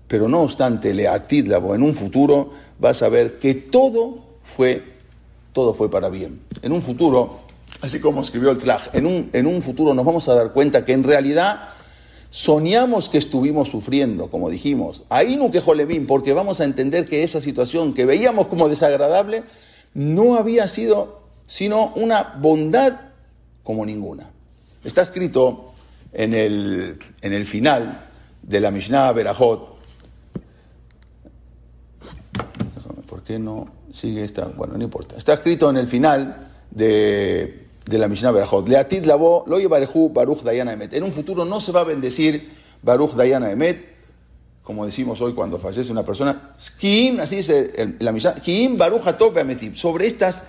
Pero no obstante, Leatidlavo, en un futuro vas a ver que todo fue, todo fue para bien. En un futuro, así como escribió el Tlaj, en un, en un futuro nos vamos a dar cuenta que en realidad soñamos que estuvimos sufriendo, como dijimos. Ahí no quejó Levín, porque vamos a entender que esa situación que veíamos como desagradable no había sido sino una bondad como ninguna. Está escrito en el, en el final de la Mishnah Berajot. ¿Por qué no sigue esta? Bueno, no importa. Está escrito en el final de, de la Mishnah Berajot. Leatid lavo lo Baruch Baruch Dayana Emet. En un futuro no se va a bendecir Baruch Dayana Emet, como decimos hoy cuando fallece una persona. Así dice la Mishnah, Baruch. Sobre estas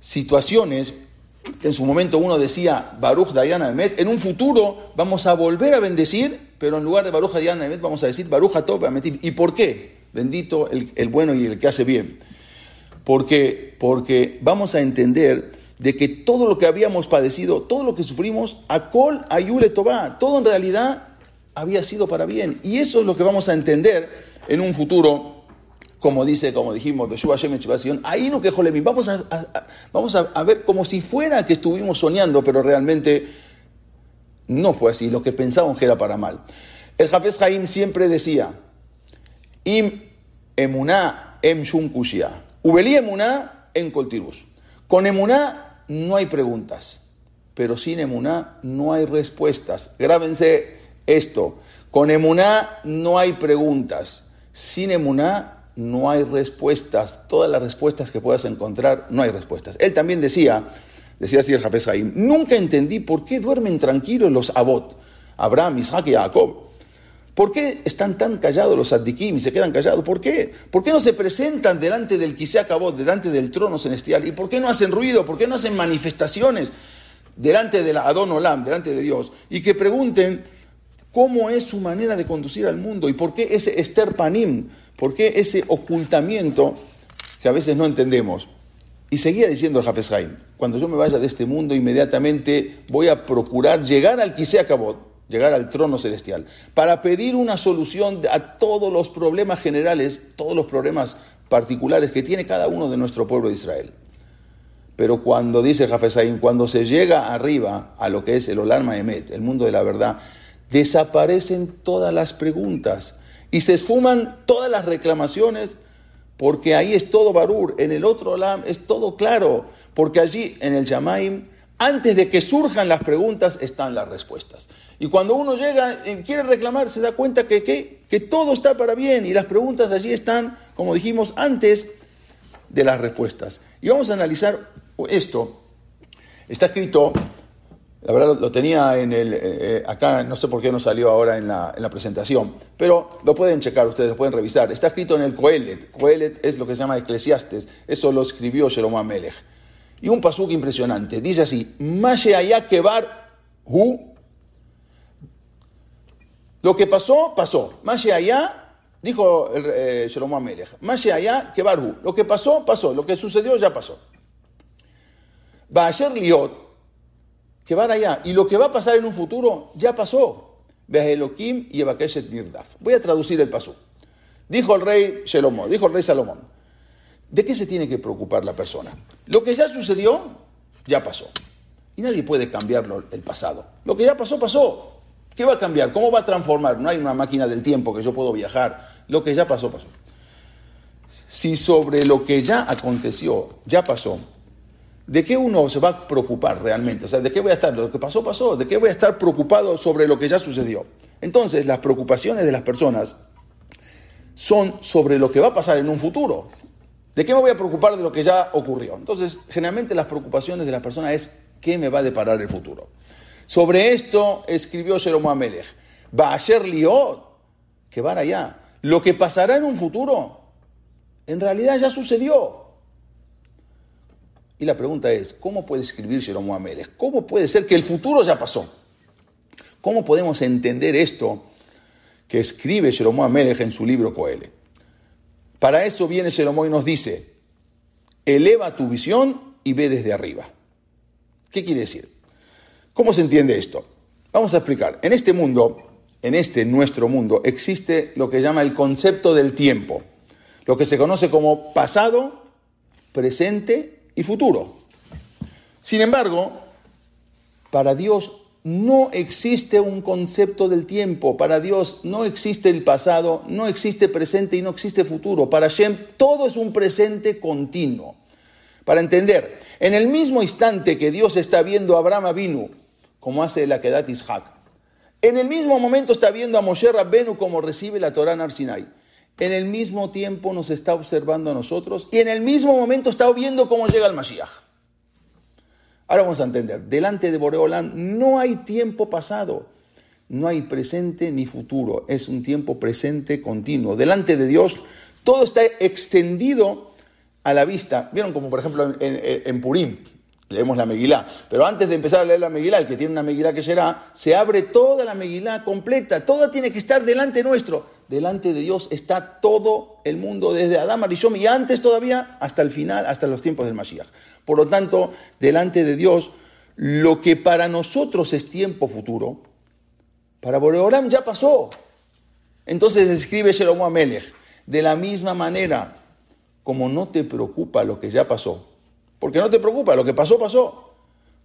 situaciones, en su momento uno decía Baruch Dayana Emet, en un futuro vamos a volver a bendecir, pero en lugar de Baruch Dayana Emet vamos a decir Baruch Hatov Beametiv. ¿Y por qué? Bendito el, el bueno y el que hace bien. Porque, porque vamos a entender de que todo lo que habíamos padecido, todo lo que sufrimos, Akol Ayule Tobá, todo en realidad había sido para bien. Y eso es lo que vamos a entender en un futuro, como dice, como dijimos, ahí no quejó. Vamos, a, a- vamos a, a ver como si fuera que estuvimos soñando, pero realmente no fue así, lo que pensábamos que era para mal. El Jafez Haim siempre decía, Im emuná em shum kushia. Ubelí emuná en coltirus. Con emuná no hay preguntas, pero sin emuná no hay respuestas. Grábense esto. Con emuná no hay preguntas. Sin emuná no hay respuestas. Todas las respuestas que puedas encontrar, no hay respuestas. Él también decía, decía así el Haim, nunca entendí por qué duermen tranquilos los Abot, Abraham, Isaac y Jacob. ¿Por qué están tan callados los Addikim y se quedan callados? ¿Por qué? ¿Por qué no se presentan delante del Kisea Kabot, delante del trono celestial? ¿Y por qué no hacen ruido? ¿Por qué no hacen manifestaciones delante de la Adon Olam, delante de Dios? Y que pregunten cómo es su manera de conducir al mundo y por qué ese Esther Panim, por qué ese ocultamiento que a veces no entendemos. Y seguía diciendo el Hafez cuando yo me vaya de este mundo, inmediatamente voy a procurar llegar al Kisea llegar al trono celestial, para pedir una solución a todos los problemas generales, todos los problemas particulares que tiene cada uno de nuestro pueblo de Israel. Pero cuando dice Jafes Haim, cuando se llega arriba a lo que es el Olam Emet, el mundo de la verdad, desaparecen todas las preguntas y se esfuman todas las reclamaciones, porque ahí es todo Barur, en el otro Olam es todo claro, porque allí en el Yamaim, antes de que surjan las preguntas, están las respuestas. Y cuando uno llega y quiere reclamar, se da cuenta que, que todo está para bien y las preguntas allí están, como dijimos antes, de las respuestas. Y vamos a analizar esto. Está escrito, la verdad lo, tenía en el, eh, acá, no sé por qué no salió ahora en la, en la presentación, pero lo pueden checar ustedes, lo pueden revisar. Está escrito en el Coelet. Coelet es lo que se llama Eclesiastes. Eso lo escribió Shalom Amelech. Y un pasuk impresionante. Dice así, Mashe allá. Lo que pasó, pasó. Mashe allá, dijo eh, allá kebar hu. Lo que pasó, pasó. Lo que sucedió, ya pasó. Ser liot, que van allá. Y lo que va a pasar en un futuro, ya pasó. Elohim y Nirdaf. Voy a traducir el pasú. Dijo el rey Shelomo, dijo el rey Salomón. ¿De qué se tiene que preocupar la persona? Lo que ya sucedió, ya pasó. Y nadie puede cambiarlo el pasado. Lo que ya pasó, pasó. ¿Qué va a cambiar? ¿Cómo va a transformar? No hay una máquina del tiempo que yo puedo viajar. Lo que ya pasó, pasó. Si sobre lo que ya aconteció, ya pasó, ¿de qué uno se va a preocupar realmente? O sea, ¿de qué voy a estar? Lo que pasó, pasó. ¿De qué voy a estar preocupado sobre lo que ya sucedió? Entonces, las preocupaciones de las personas son sobre lo que va a pasar en un futuro. ¿De qué me voy a preocupar de lo que ya ocurrió? Entonces, generalmente las preocupaciones de las personas es qué me va a deparar el futuro. Sobre esto escribió Shelomo Amelech, Ba'asher liot, que van allá. Lo que pasará en un futuro, en realidad ya sucedió. Y la pregunta es, ¿cómo puede escribir Shelomo Amelech? ¿Cómo puede ser que el futuro ya pasó? ¿Cómo podemos entender esto que escribe Shelomo Amelech en su libro Coele? Para eso viene Shelomo y nos dice, eleva tu visión y ve desde arriba. ¿Qué quiere decir? ¿Cómo se entiende esto? Vamos a explicar. En este mundo, en este nuestro mundo, existe lo que llama el concepto del tiempo, lo que se conoce como pasado, presente y futuro. Sin embargo, para Dios no existe un concepto del tiempo. Para Dios no existe el pasado, no existe presente y no existe futuro. Para Shem todo es un presente continuo. Para entender, en el mismo instante que Dios está viendo a Abraham Avinu, como hace la Kedat Ishak, en el mismo momento está viendo a Moshe Rabbenu como recibe la Torah en Arsinai. En el mismo tiempo nos está observando a nosotros y en el mismo momento está viendo cómo llega el Mashiach. Ahora vamos a entender, delante de Boreolam no hay tiempo pasado, no hay presente ni futuro, es un tiempo presente continuo. Delante de Dios todo está extendido a la vista. Vieron como por ejemplo en Purim, leemos la Megilá, pero antes de empezar a leer la Megilá, el que tiene una Megilá que será, se abre toda la Megilá completa, toda tiene que estar delante nuestro. Delante de Dios está todo el mundo, desde Adán, Arishom y antes todavía hasta el final, hasta los tiempos del Mashiach. Por lo tanto, delante de Dios, lo que para nosotros es tiempo futuro, para Boreoram ya pasó. Entonces escribe Shelomo Amelech, de la misma manera, como no te preocupa lo que ya pasó, porque no te preocupa, lo que pasó, pasó,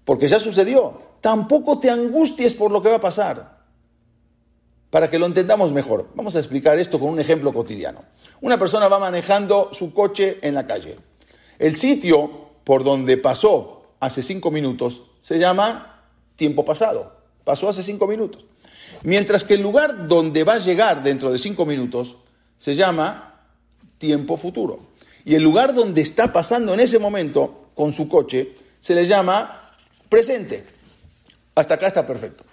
porque ya sucedió, tampoco te angusties por lo que va a pasar. Para que lo entendamos mejor, vamos a explicar esto con un ejemplo cotidiano. Una persona va manejando su coche en la calle. El sitio por donde pasó hace cinco minutos se llama tiempo pasado. Pasó hace cinco minutos. Mientras que el lugar donde va a llegar dentro de cinco minutos se llama tiempo futuro. Y el lugar donde está pasando en ese momento con su coche se le llama presente. Hasta acá está perfecto.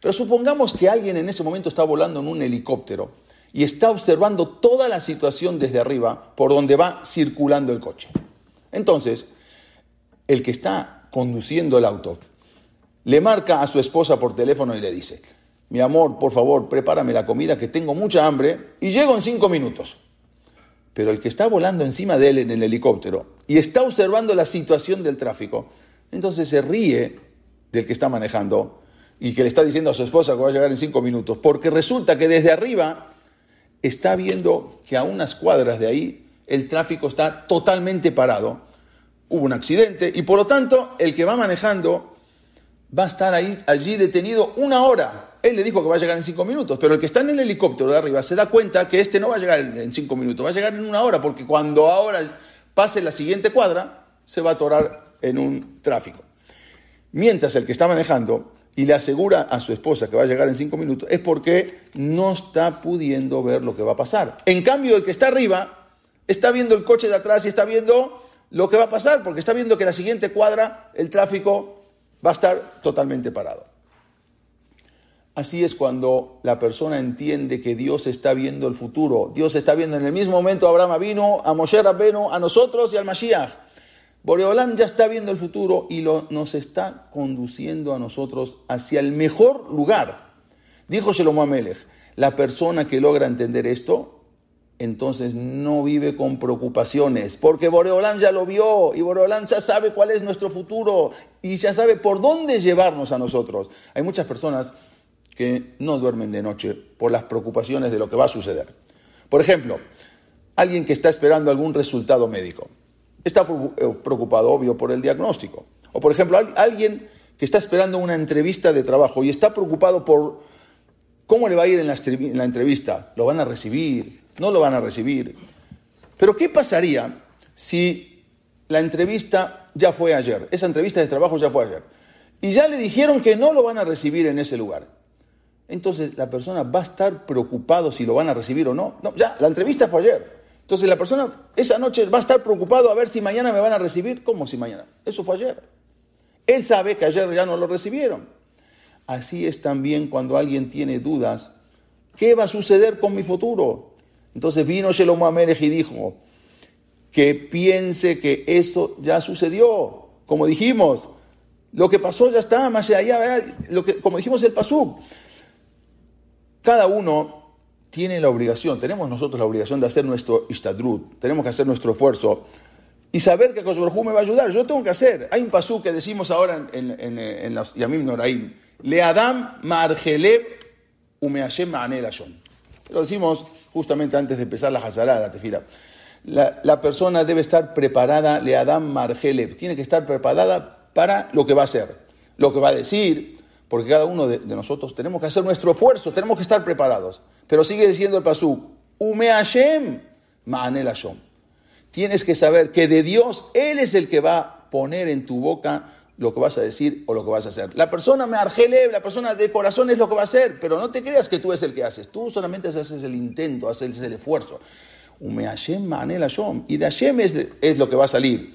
Pero supongamos que alguien en ese momento está volando en un helicóptero y está observando toda la situación desde arriba por donde va circulando el coche. Entonces, el que está conduciendo el auto le marca a su esposa por teléfono y le dice, mi amor, por favor, prepárame la comida que tengo mucha hambre y llego en cinco minutos. Pero el que está volando encima de él en el helicóptero y está observando la situación del tráfico, entonces se ríe del que está manejando y que le está diciendo a su esposa que va a llegar en cinco minutos, porque resulta que desde arriba está viendo que a unas cuadras de ahí el tráfico está totalmente parado, hubo un accidente y por lo tanto el que va manejando va a estar ahí, allí detenido una hora. Él le dijo que va a llegar en cinco minutos, pero el que está en el helicóptero de arriba se da cuenta que este no va a llegar en cinco minutos, va a llegar en una hora, porque cuando ahora pase la siguiente cuadra, se va a atorar en un tráfico. Mientras el que está manejando y le asegura a su esposa que va a llegar en cinco minutos, es porque no está pudiendo ver lo que va a pasar. En cambio, el que está arriba está viendo el coche de atrás y está viendo lo que va a pasar, porque está viendo que la siguiente cuadra el tráfico va a estar totalmente parado. Así es cuando la persona entiende que Dios está viendo el futuro. Dios está viendo en el mismo momento a Abraham vino, a Moshe Rabbenu, a nosotros y al Mashiach. Boreolam ya está viendo el futuro y lo, nos está conduciendo a nosotros hacia el mejor lugar. Dijo Shelomo Amelech, la persona que logra entender esto, entonces no vive con preocupaciones, porque Boreolam ya lo vio y Boreolam ya sabe cuál es nuestro futuro y ya sabe por dónde llevarnos a nosotros. Hay muchas personas que no duermen de noche por las preocupaciones de lo que va a suceder. Por ejemplo, alguien que está esperando algún resultado médico está preocupado, obvio, por el diagnóstico. O, por ejemplo, alguien que está esperando una entrevista de trabajo y está preocupado por cómo le va a ir en la entrevista. ¿Lo van a recibir? ¿No lo van a recibir? Pero, ¿qué pasaría si la entrevista ya fue ayer, esa entrevista de trabajo ya fue ayer. Y ya le dijeron que no lo van a recibir en ese lugar. Entonces la persona va a estar preocupado si lo van a recibir o no. No, ya, la entrevista fue ayer. Entonces la persona esa noche va a estar preocupado a ver si mañana me van a recibir. ¿Cómo si mañana? Eso fue ayer. Él sabe que ayer ya no lo recibieron. Así es también cuando alguien tiene dudas. ¿Qué va a suceder con mi futuro? Entonces vino Shelomo Amelech y dijo que piense que eso ya sucedió. Como dijimos, lo que pasó ya está, más allá, lo que, como dijimos el Pasuk. Cada uno tiene la obligación, tenemos nosotros la obligación de hacer nuestro istadrut, tenemos que hacer nuestro esfuerzo y saber que Kosh me va a ayudar. Yo tengo que hacer. Hay un pasú que decimos ahora en, en, en, los Yamim Noraim. Le Adam Margeleb Umeashem Ma'anel Lo decimos justamente antes de empezar la Hazara, la tefila. La, la, persona debe estar preparada, le Adam Margeleb, tiene que estar preparada para lo que va a hacer, lo que va a decir, porque cada uno de, nosotros tenemos que hacer nuestro esfuerzo, tenemos que estar preparados. Pero sigue diciendo el pasú, Umeashem Ma'anel Ashon tienes que saber que de Dios Él es el que va a poner en tu boca lo que vas a decir o lo que vas a hacer. La persona me argele, la persona de corazón es lo que va a hacer, pero no te creas que tú es el que haces. Tú solamente haces el intento, haces el esfuerzo. Y de Hashem es lo que va a salir.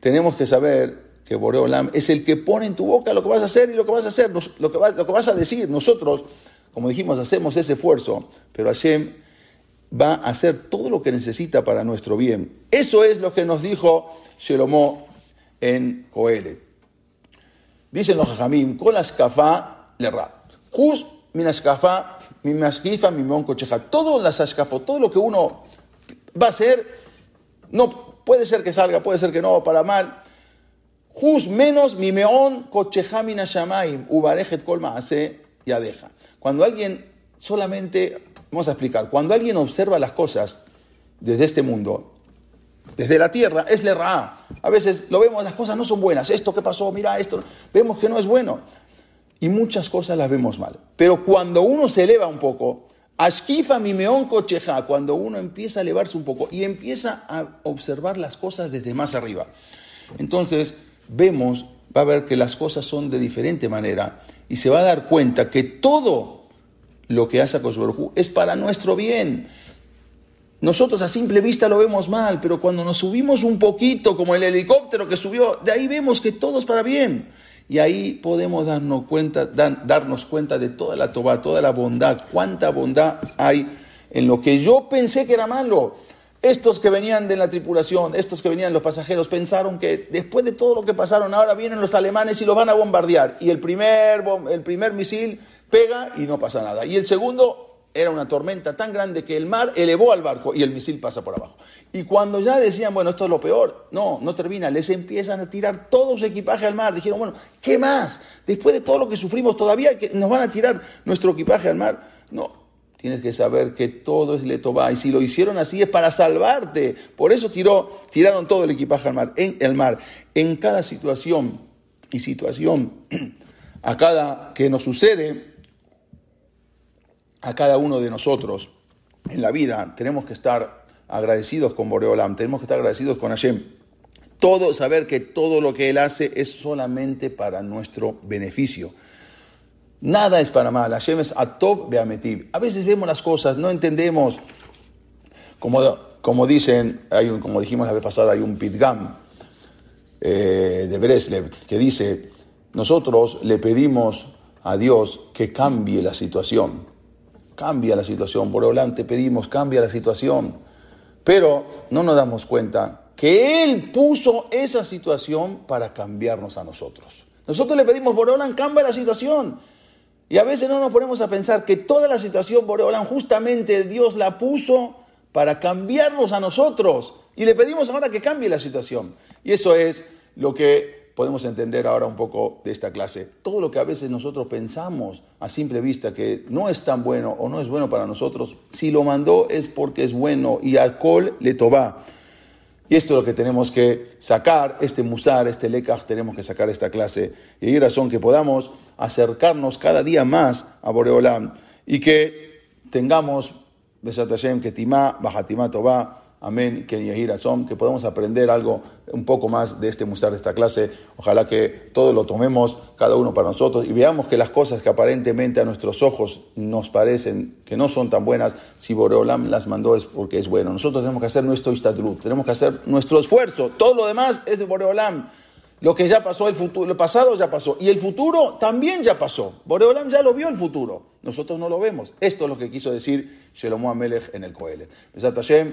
Tenemos que saber que Boreolam es el que pone en tu boca lo que vas a hacer y lo que vas a hacer, lo que, vas a decir. Nosotros, como dijimos, hacemos ese esfuerzo, pero Hashem va a hacer todo lo que necesita para nuestro bien. Eso es lo que nos dijo Shelomó en Coelet. Dicen los jajamim, con la escafá le ra. Jus min escafá, mi masquifa, mi moncocheja. Todo las escafo, todo lo que uno va a hacer, no puede ser que salga, puede ser que no, para mal. Jus menos mi meón cocheja minashamaim, ubarejet colma hace ya deja. Cuando alguien solamente Vamos a explicar. Cuando alguien observa las cosas desde este mundo, desde la tierra, es le ra. A veces lo vemos, las cosas no son buenas. Esto que pasó, mira esto. Vemos que no es bueno. Y muchas cosas las vemos mal. Pero cuando uno se eleva un poco, Ashkifa mimeon cocheja, cuando uno empieza a elevarse un poco y empieza a observar las cosas desde más arriba. Entonces, vemos, va a ver que las cosas son de diferente manera y se va a dar cuenta que todo lo que hace Baruj es para nuestro bien. Nosotros a simple vista lo vemos mal, pero cuando nos subimos un poquito, como el helicóptero que subió, de ahí vemos que todo es para bien. Y ahí podemos darnos cuenta, darnos cuenta de toda la toba, toda la bondad, cuánta bondad hay en lo que yo pensé que era malo. Estos que venían de la tripulación, estos que venían los pasajeros, pensaron que después de todo lo que pasaron, ahora vienen los alemanes y los van a bombardear. Y el primer, el primer misil pega y no pasa nada. Y el segundo era una tormenta tan grande que el mar elevó al barco y el misil pasa por abajo. Y cuando ya decían, bueno, esto es lo peor, no, no termina, les empiezan a tirar todo su equipaje al mar. Dijeron, bueno, ¿qué más? Después de todo lo que sufrimos, todavía nos van a tirar nuestro equipaje al mar. No, tienes que saber que todo es letová. Y si lo hicieron así es para salvarte. Por eso tiró, tiraron todo el equipaje al mar. En el mar, en cada situación y situación, a cada que nos sucede, a cada uno de nosotros en la vida tenemos que estar agradecidos con Boreolam, tenemos que estar agradecidos con Hashem. Todo, saber que todo lo que Él hace es solamente para nuestro beneficio. Nada es para mal. Hashem es beametib. A veces vemos las cosas, no entendemos. Como, como dicen, como dijimos la vez pasada, hay un pitgam eh, de Breslev que dice, nosotros le pedimos a Dios que cambie la situación. Cambia la situación, por volante pedimos, cambia la situación. Pero no nos damos cuenta que Él puso esa situación para cambiarnos a nosotros. Nosotros le pedimos, Boreolan, cambia la situación. Y a veces no nos ponemos a pensar que toda la situación, Boreolan, justamente Dios la puso para cambiarnos a nosotros. Y le pedimos ahora que cambie la situación. Y eso es lo que podemos entender ahora un poco de esta clase. Todo lo que a veces nosotros pensamos a simple vista que no es tan bueno o no es bueno para nosotros, si lo mandó es porque es bueno y al col le toba. Y esto es lo que tenemos que sacar, este musar, este lekaj, tenemos que sacar esta clase. Y hay razón que podamos acercarnos cada día más a Boreolam y que tengamos, Besat Hashem, que Timá, Bajatimá Toba, Amén, que Yehirasom, que podamos aprender algo un poco más de este musar de esta clase. Ojalá que todos lo tomemos, cada uno para nosotros, y veamos que las cosas que aparentemente a nuestros ojos nos parecen que no son tan buenas, si Boreolam las mandó es porque es bueno. Nosotros tenemos que hacer nuestro istadrut, tenemos que hacer nuestro esfuerzo. Todo lo demás es de Boreolam. Lo que ya pasó, el futuro, lo pasado ya pasó. Y el futuro también ya pasó. Boreolam ya lo vio el futuro. Nosotros no lo vemos. Esto es lo que quiso decir Shelomo Amelech en el Coelet. Besat Hashem,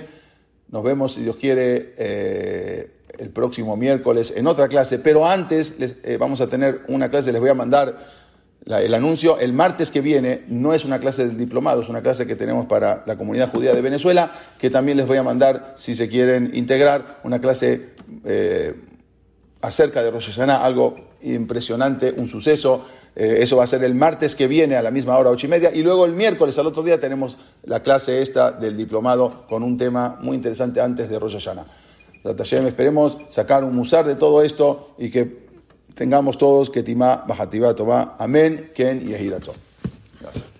nos vemos, si Dios quiere, eh, el próximo miércoles en otra clase. Pero antes les, eh, vamos a tener una clase, les voy a mandar el anuncio. El martes que viene no es una clase del diplomado, es una clase que tenemos para la comunidad judía de Venezuela, que también les voy a mandar, si se quieren integrar, una clase... eh, acerca de Rosh Hashanah, algo impresionante, un suceso. Eh, eso va a ser el martes que viene a la misma hora, ocho y media. Y luego el miércoles, al otro día, tenemos la clase esta del diplomado con un tema muy interesante antes de Rosh Hashanah. Esperemos sacar un musar de todo esto y que tengamos todos que Timá, Bajativá, Tomá. Amén, Ken y. Gracias.